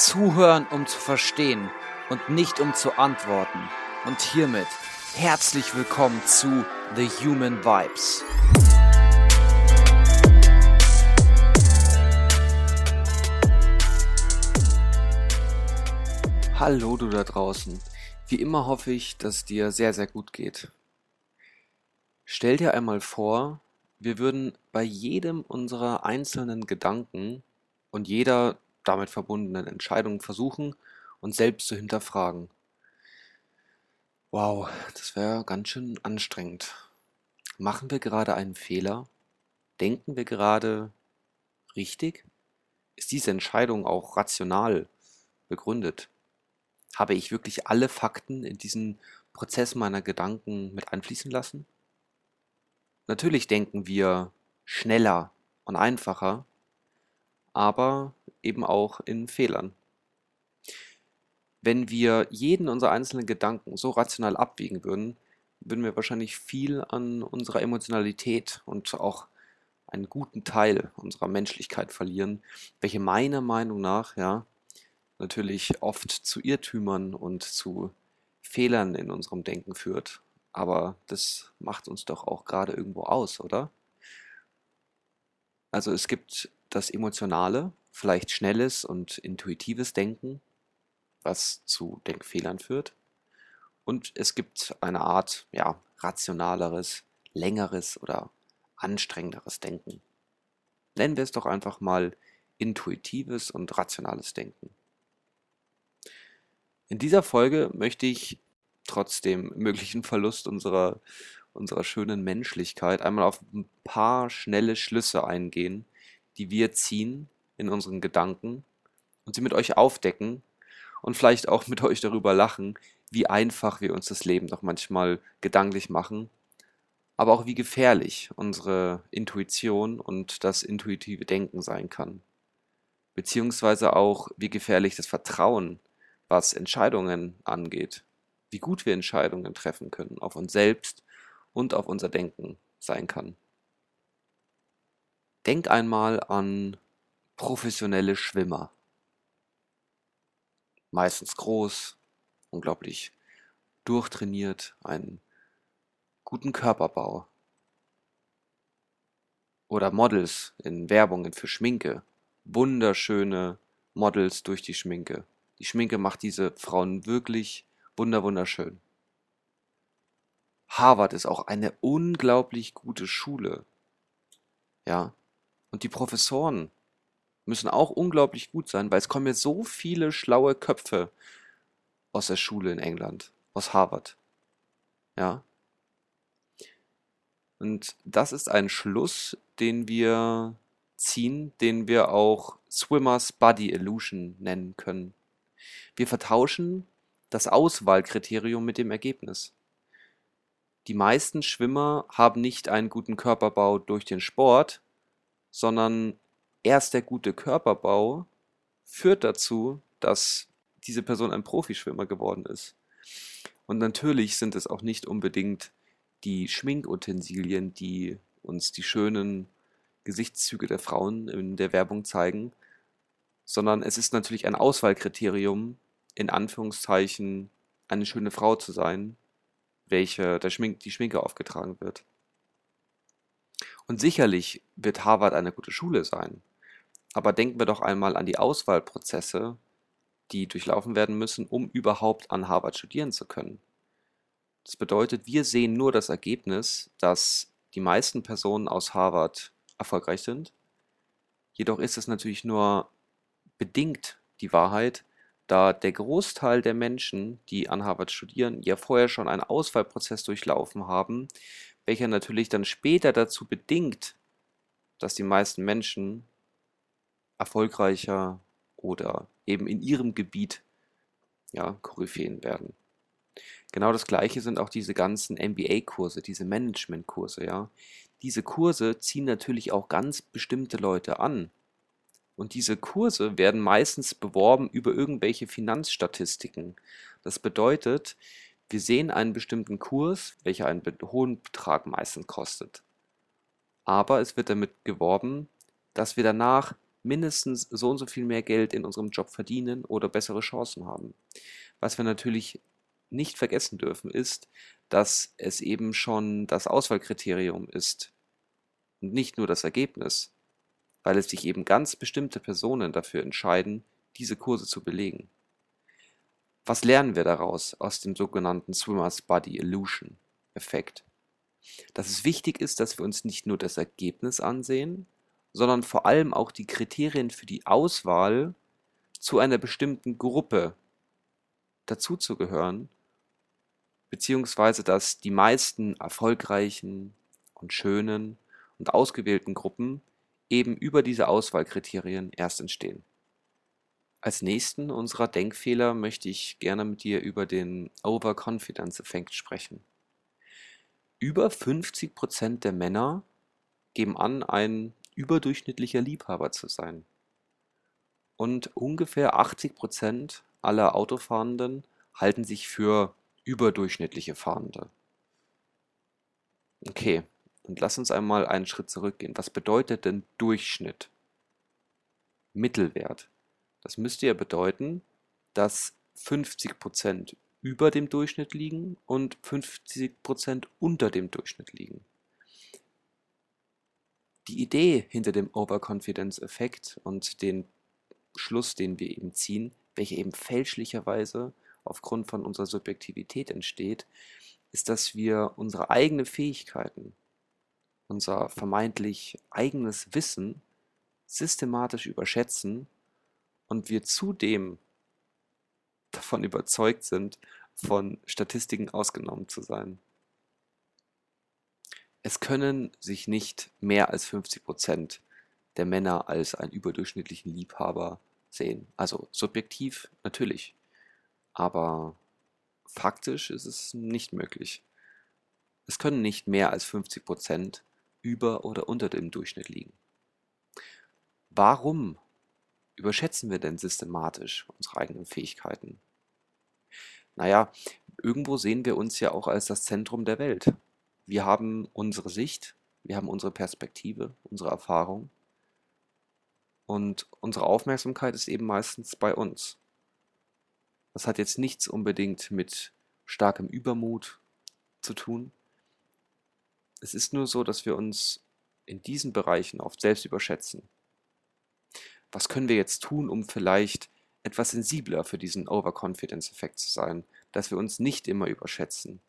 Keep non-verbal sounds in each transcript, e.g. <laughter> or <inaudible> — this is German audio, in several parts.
Zuhören, um zu verstehen und nicht um zu antworten. Und hiermit herzlich willkommen zu The Human Vibes. Hallo du da draußen. Wie immer hoffe ich, dass dir sehr, sehr gut geht. Stell dir einmal vor, wir würden bei jedem unserer einzelnen Gedanken und jeder damit verbundenen Entscheidung versuchen, uns selbst zu hinterfragen. Wow, das wäre ganz schön anstrengend. Machen wir gerade einen Fehler? Denken wir gerade richtig? Ist diese Entscheidung auch rational begründet? Habe ich wirklich alle Fakten in diesen Prozess meiner Gedanken mit einfließen lassen? Natürlich denken wir schneller und einfacher, aber eben auch in Fehlern. Wenn wir jeden unserer einzelnen Gedanken so rational abwiegen würden, würden wir wahrscheinlich viel an unserer Emotionalität und auch einen guten Teil unserer Menschlichkeit verlieren, welche meiner Meinung nach ja natürlich oft zu Irrtümern und zu Fehlern in unserem Denken führt. Aber das macht uns doch auch gerade irgendwo aus, oder? Also es gibt das Emotionale, vielleicht schnelles und intuitives Denken, was zu Denkfehlern führt. Und es gibt eine Art, ja, rationaleres, längeres oder anstrengenderes Denken. Nennen wir es doch einfach mal intuitives und rationales Denken. In dieser Folge möchte ich trotz dem <laughs> möglichen Verlust unserer, unserer schönen Menschlichkeit einmal auf ein paar schnelle Schlüsse eingehen, die wir ziehen in unseren Gedanken und sie mit euch aufdecken und vielleicht auch mit euch darüber lachen, wie einfach wir uns das Leben doch manchmal gedanklich machen, aber auch wie gefährlich unsere Intuition und das intuitive Denken sein kann. Beziehungsweise auch, wie gefährlich das Vertrauen was Entscheidungen angeht, wie gut wir Entscheidungen treffen können, auf uns selbst und auf unser Denken sein kann. Denk einmal an professionelle Schwimmer. Meistens groß, unglaublich durchtrainiert, einen guten Körperbau. Oder Models in Werbungen für Schminke. Wunderschöne Models durch die Schminke. Die Schminke macht diese Frauen wirklich wunderschön. Harvard ist auch eine unglaublich gute Schule. Ja. Und die Professoren müssen auch unglaublich gut sein, weil es kommen jetzt so viele schlaue Köpfe aus der Schule in England, aus Harvard. Ja. Und das ist ein Schluss, den wir ziehen, den wir auch Swimmers Body Illusion nennen können. Wir vertauschen das Auswahlkriterium mit dem Ergebnis. Die meisten Schwimmer haben nicht einen guten Körperbau durch den Sport, sondern erst der gute Körperbau führt dazu, dass diese Person ein Profischwimmer geworden ist. Und natürlich sind es auch nicht unbedingt die Schminkutensilien, die uns die schönen Gesichtszüge der Frauen in der Werbung zeigen, sondern es ist natürlich ein Auswahlkriterium, in Anführungszeichen eine schöne Frau zu sein, welche der Schmink, die Schminke aufgetragen wird. Und sicherlich wird Harvard eine gute Schule sein. Aber denken wir doch einmal an die Auswahlprozesse, die durchlaufen werden müssen, um überhaupt an Harvard studieren zu können. Das bedeutet, wir sehen nur das Ergebnis, dass die meisten Personen aus Harvard erfolgreich sind. Jedoch ist es natürlich nur bedingt die Wahrheit, da der Großteil der Menschen, die an Harvard studieren, ja vorher schon einen Auswahlprozess durchlaufen haben, welcher natürlich dann später dazu bedingt, dass die meisten Menschen erfolgreicher oder eben in ihrem Gebiet ja, Koryphäen werden. Genau das gleiche sind auch diese ganzen MBA-Kurse, diese Management-Kurse, ja. Diese Kurse ziehen natürlich auch ganz bestimmte Leute an. Und diese Kurse werden meistens beworben über irgendwelche Finanzstatistiken. Das bedeutet, wir sehen einen bestimmten Kurs, welcher einen hohen Betrag meistens kostet. Aber es wird damit geworben, dass wir danach mindestens so und so viel mehr Geld in unserem Job verdienen oder bessere Chancen haben. Was wir natürlich nicht vergessen dürfen, ist, dass es eben schon das Auswahlkriterium ist und nicht nur das Ergebnis, weil es sich eben ganz bestimmte Personen dafür entscheiden, diese Kurse zu belegen. Was lernen wir daraus aus dem sogenannten Swimmers Body Illusion Effekt? Dass es wichtig ist, dass wir uns nicht nur das Ergebnis ansehen, sondern vor allem auch die Kriterien für die Auswahl zu einer bestimmten Gruppe dazuzugehören, beziehungsweise dass die meisten erfolgreichen und schönen und ausgewählten Gruppen eben über diese Auswahlkriterien erst entstehen. Als nächsten unserer Denkfehler möchte ich gerne mit dir über den Overconfidence-Effekt sprechen. Über 50% der Männer geben an, ein überdurchschnittlicher Liebhaber zu sein. Und ungefähr 80% aller Autofahrenden halten sich für überdurchschnittliche Fahrende. Okay, und lass uns einmal einen Schritt zurückgehen. Was bedeutet denn Durchschnitt? Mittelwert. Das müsste ja bedeuten, dass 50% über dem Durchschnitt liegen und 50% unter dem Durchschnitt liegen. Die Idee hinter dem Overconfidence-Effekt und den Schluss, den wir eben ziehen, welcher eben fälschlicherweise aufgrund von unserer Subjektivität entsteht, ist, dass wir unsere eigenen Fähigkeiten, unser vermeintlich eigenes Wissen systematisch überschätzen und wir zudem davon überzeugt sind, von Statistiken ausgenommen zu sein. Es können sich nicht mehr als 50 Prozent der Männer als einen überdurchschnittlichen Liebhaber sehen. Also subjektiv natürlich, aber faktisch ist es nicht möglich. Es können nicht mehr als 50 Prozent über oder unter dem Durchschnitt liegen. Warum überschätzen wir denn systematisch unsere eigenen Fähigkeiten? Naja, irgendwo sehen wir uns ja auch als das Zentrum der Welt. Wir haben unsere Sicht, wir haben unsere Perspektive, unsere Erfahrung und unsere Aufmerksamkeit ist eben meistens bei uns. Das hat jetzt nichts unbedingt mit starkem Übermut zu tun. Es ist nur so, dass wir uns in diesen Bereichen oft selbst überschätzen was können wir jetzt tun, um vielleicht etwas sensibler für diesen Overconfidence-Effekt zu sein, dass wir uns nicht immer überschätzen.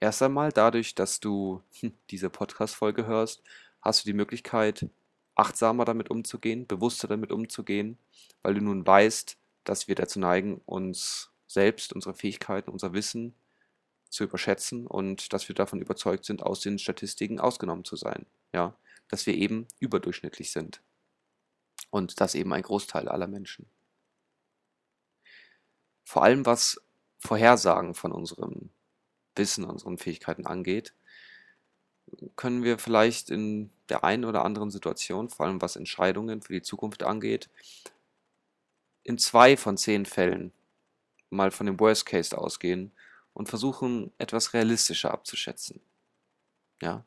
Erst einmal dadurch, dass du hm, diese Podcast-Folge hörst, hast du die Möglichkeit, achtsamer damit umzugehen, bewusster damit umzugehen, weil du nun weißt, dass wir dazu neigen, uns selbst, unsere Fähigkeiten, unser Wissen zu überschätzen und dass wir davon überzeugt sind, aus den Statistiken ausgenommen zu sein. Ja, dass wir eben überdurchschnittlich sind. Und das eben ein Großteil aller Menschen. Vor allem was Vorhersagen von unserem Wissen, unseren Fähigkeiten angeht, können wir vielleicht in der einen oder anderen Situation, vor allem was Entscheidungen für die Zukunft angeht, in zwei von zehn Fällen mal von dem Worst Case ausgehen und versuchen, etwas realistischer abzuschätzen. Ja,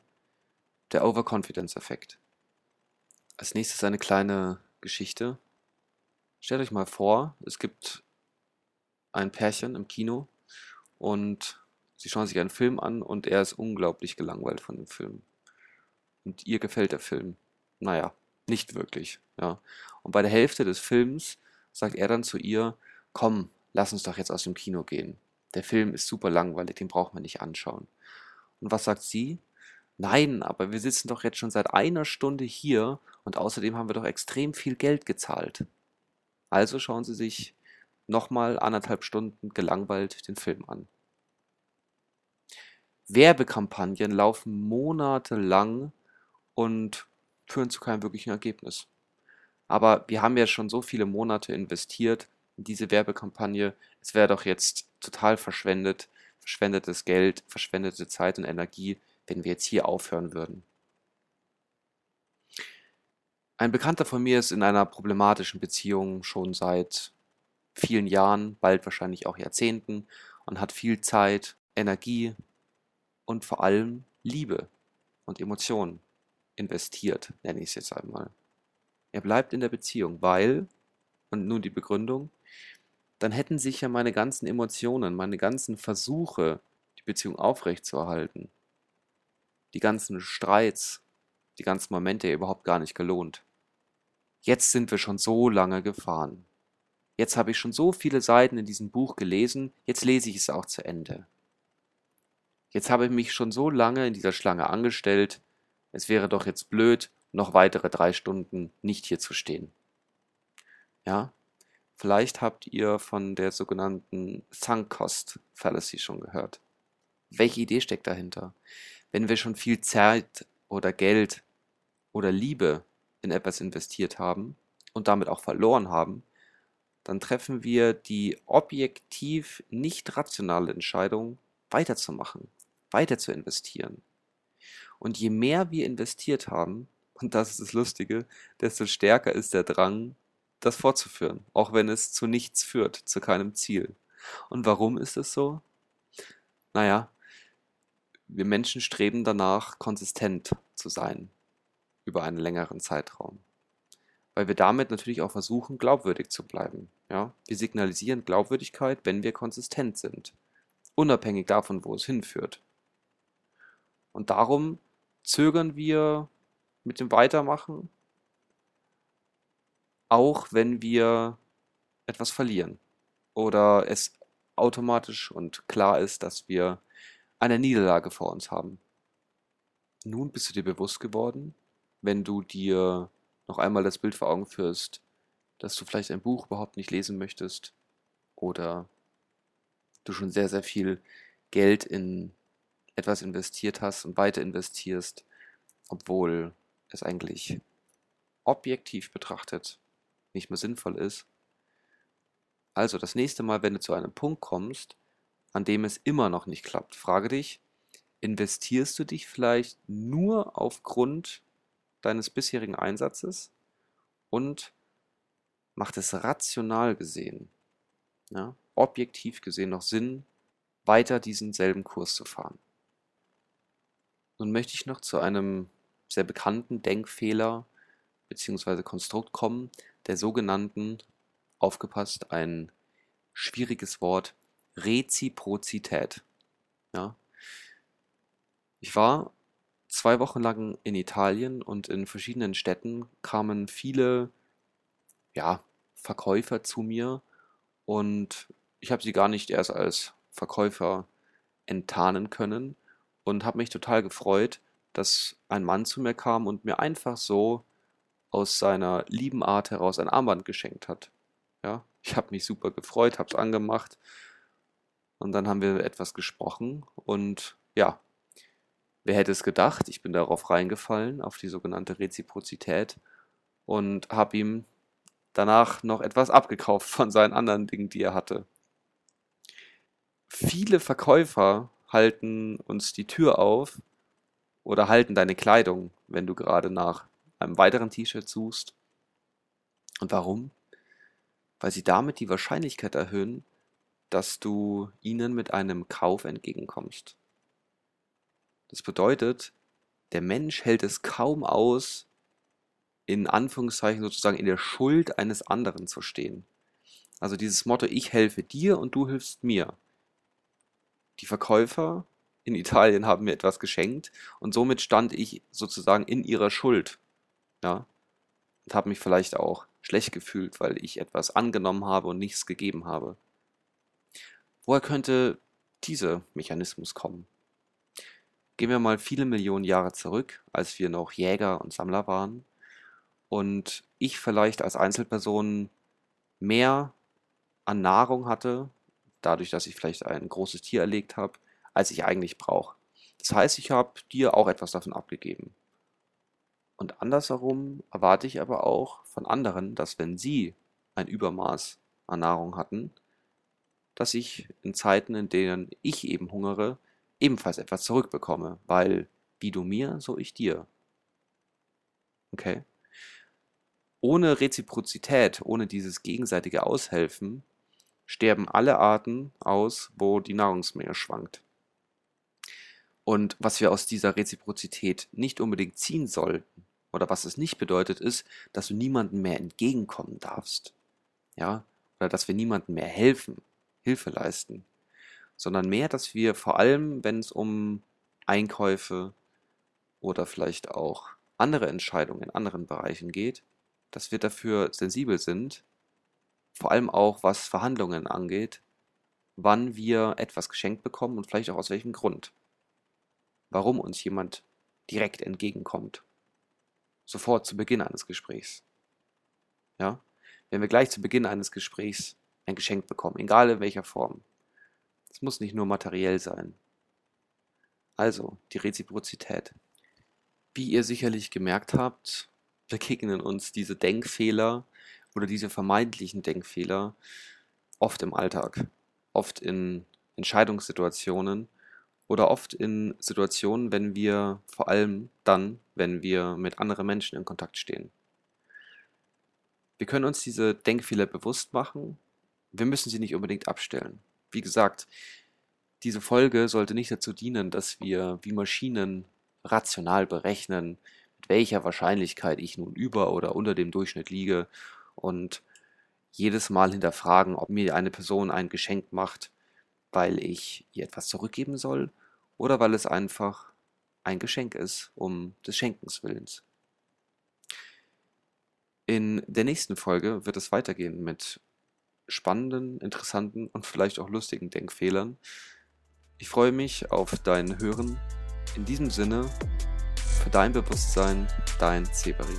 der Overconfidence-Effekt. Als nächstes eine kleine Geschichte. Stellt euch mal vor, es gibt ein Pärchen im Kino und sie schauen sich einen Film an und er ist unglaublich gelangweilt von dem Film. Und ihr gefällt der Film. Naja, nicht wirklich. Ja. Und bei der Hälfte des Films sagt er dann zu ihr, komm, lass uns doch jetzt aus dem Kino gehen. Der Film ist super langweilig, den braucht man nicht anschauen. Und was sagt sie? Nein, aber wir sitzen doch jetzt schon seit einer Stunde hier und außerdem haben wir doch extrem viel Geld gezahlt. Also schauen Sie sich nochmal anderthalb Stunden gelangweilt den Film an. Werbekampagnen laufen monatelang und führen zu keinem wirklichen Ergebnis. Aber wir haben ja schon so viele Monate investiert in diese Werbekampagne. Es wäre doch jetzt total verschwendet, verschwendetes Geld, verschwendete Zeit und Energie, wenn wir jetzt hier aufhören würden. Ein Bekannter von mir ist in einer problematischen Beziehung schon seit vielen Jahren, bald wahrscheinlich auch Jahrzehnten und hat viel Zeit, Energie und vor allem Liebe und Emotionen investiert, nenne ich es jetzt einmal. Er bleibt in der Beziehung, weil, und nun die Begründung, dann hätten sich ja meine ganzen Emotionen, meine ganzen Versuche, die Beziehung aufrechtzuerhalten, die ganzen Streits, die ganzen Momente überhaupt gar nicht gelohnt. Jetzt sind wir schon so lange gefahren. Jetzt habe ich schon so viele Seiten in diesem Buch gelesen, jetzt lese ich es auch zu Ende. Jetzt habe ich mich schon so lange in dieser Schlange angestellt, es wäre doch jetzt blöd, noch weitere drei Stunden nicht hier zu stehen. Ja, vielleicht habt ihr von der sogenannten Sunk Cost Fallacy schon gehört. Welche Idee steckt dahinter? Wenn wir schon viel Zeit oder Geld oder Liebe in etwas investiert haben und damit auch verloren haben, dann treffen wir die objektiv nicht rationale Entscheidung, weiterzumachen, weiter zu investieren. Und je mehr wir investiert haben, und das ist das Lustige, desto stärker ist der Drang, das fortzuführen, auch wenn es zu nichts führt, zu keinem Ziel. Und warum ist es so? Naja, wir Menschen streben danach, konsistent zu sein über einen längeren Zeitraum. Weil wir damit natürlich auch versuchen, glaubwürdig zu bleiben. Ja? Wir signalisieren Glaubwürdigkeit, wenn wir konsistent sind. Unabhängig davon, wo es hinführt. Und darum zögern wir mit dem Weitermachen, auch wenn wir etwas verlieren oder es automatisch und klar ist, dass wir eine Niederlage vor uns haben. Nun bist du dir bewusst geworden, wenn du dir noch einmal das Bild vor Augen führst, dass du vielleicht ein Buch überhaupt nicht lesen möchtest oder du schon sehr, sehr viel Geld in etwas investiert hast und weiter investierst, obwohl es eigentlich objektiv betrachtet nicht mehr sinnvoll ist. Also das nächste Mal, wenn du zu einem Punkt kommst, an dem es immer noch nicht klappt, frage dich, investierst du dich vielleicht nur aufgrund deines bisherigen Einsatzes und macht es rational gesehen, ja, objektiv gesehen noch Sinn, weiter diesen selben Kurs zu fahren. Nun möchte ich noch zu einem sehr bekannten Denkfehler bzw. Konstrukt kommen, der sogenannten, aufgepasst, ein schwieriges Wort, Reziprozität. Ja. Ich war zwei Wochen lang in Italien und in verschiedenen Städten kamen viele ja, Verkäufer zu mir und ich habe sie gar nicht erst als Verkäufer enttarnen können, und habe mich total gefreut, dass ein Mann zu mir kam und mir einfach so aus seiner lieben Art heraus ein Armband geschenkt hat. Ja, ich habe mich super gefreut, habe es angemacht und dann haben wir etwas gesprochen und ja, wer hätte es gedacht? Ich bin darauf reingefallen, auf die sogenannte Reziprozität und habe ihm danach noch etwas abgekauft von seinen anderen Dingen, die er hatte. Viele Verkäufer halten uns die Tür auf oder halten deine Kleidung, wenn du gerade nach einem weiteren T-Shirt suchst. Und warum? Weil sie damit die Wahrscheinlichkeit erhöhen, dass du ihnen mit einem Kauf entgegenkommst. Das bedeutet, der Mensch hält es kaum aus, in Anführungszeichen sozusagen in der Schuld eines anderen zu stehen. Also dieses Motto, ich helfe dir und du hilfst mir die Verkäufer in Italien haben mir etwas geschenkt und somit stand ich sozusagen in ihrer Schuld. Ja. Und habe mich vielleicht auch schlecht gefühlt, weil ich etwas angenommen habe und nichts gegeben habe. Woher könnte dieser Mechanismus kommen? Gehen wir mal viele Millionen Jahre zurück, als wir noch Jäger und Sammler waren und ich vielleicht als Einzelperson mehr an Nahrung hatte dadurch, dass ich vielleicht ein großes Tier erlegt habe, als ich eigentlich brauche. Das heißt, ich habe dir auch etwas davon abgegeben. Und andersherum erwarte ich aber auch von anderen, dass wenn sie ein Übermaß an Nahrung hatten, dass ich in Zeiten, in denen ich eben hungere, ebenfalls etwas zurückbekomme, weil wie du mir, so ich dir. Okay? Ohne Reziprozität, ohne dieses gegenseitige Aushelfen, sterben alle Arten aus, wo die Nahrungsmenge schwankt. Und was wir aus dieser Reziprozität nicht unbedingt ziehen sollten, oder was es nicht bedeutet, ist, dass du niemandem mehr entgegenkommen darfst. Ja, oder dass wir niemandem mehr helfen, Hilfe leisten, sondern mehr, dass wir vor allem, wenn es um Einkäufe oder vielleicht auch andere Entscheidungen in anderen Bereichen geht, dass wir dafür sensibel sind, vor allem auch was Verhandlungen angeht, wann wir etwas geschenkt bekommen und vielleicht auch aus welchem Grund. Warum uns jemand direkt entgegenkommt. Sofort zu Beginn eines Gesprächs. Ja? Wenn wir gleich zu Beginn eines Gesprächs ein Geschenk bekommen, egal in welcher Form. Es muss nicht nur materiell sein. Also, die Reziprozität. Wie ihr sicherlich gemerkt habt, <laughs> begegnen uns diese Denkfehler oder diese vermeintlichen Denkfehler oft im Alltag, oft in Entscheidungssituationen oder oft in Situationen, wenn wir vor allem dann, wenn wir mit anderen Menschen in Kontakt stehen. Wir können uns diese Denkfehler bewusst machen, wir müssen sie nicht unbedingt abstellen. Wie gesagt, diese Folge sollte nicht dazu dienen, dass wir wie Maschinen rational berechnen, mit welcher Wahrscheinlichkeit ich nun über oder unter dem Durchschnitt liege und jedes Mal hinterfragen, ob mir eine Person ein Geschenk macht, weil ich ihr etwas zurückgeben soll oder weil es einfach ein Geschenk ist, um des Schenkens willens. In der nächsten Folge wird es weitergehen mit spannenden, interessanten und vielleicht auch lustigen Denkfehlern. Ich freue mich auf dein Hören. In diesem Sinne, für dein Bewusstsein, dein Severin.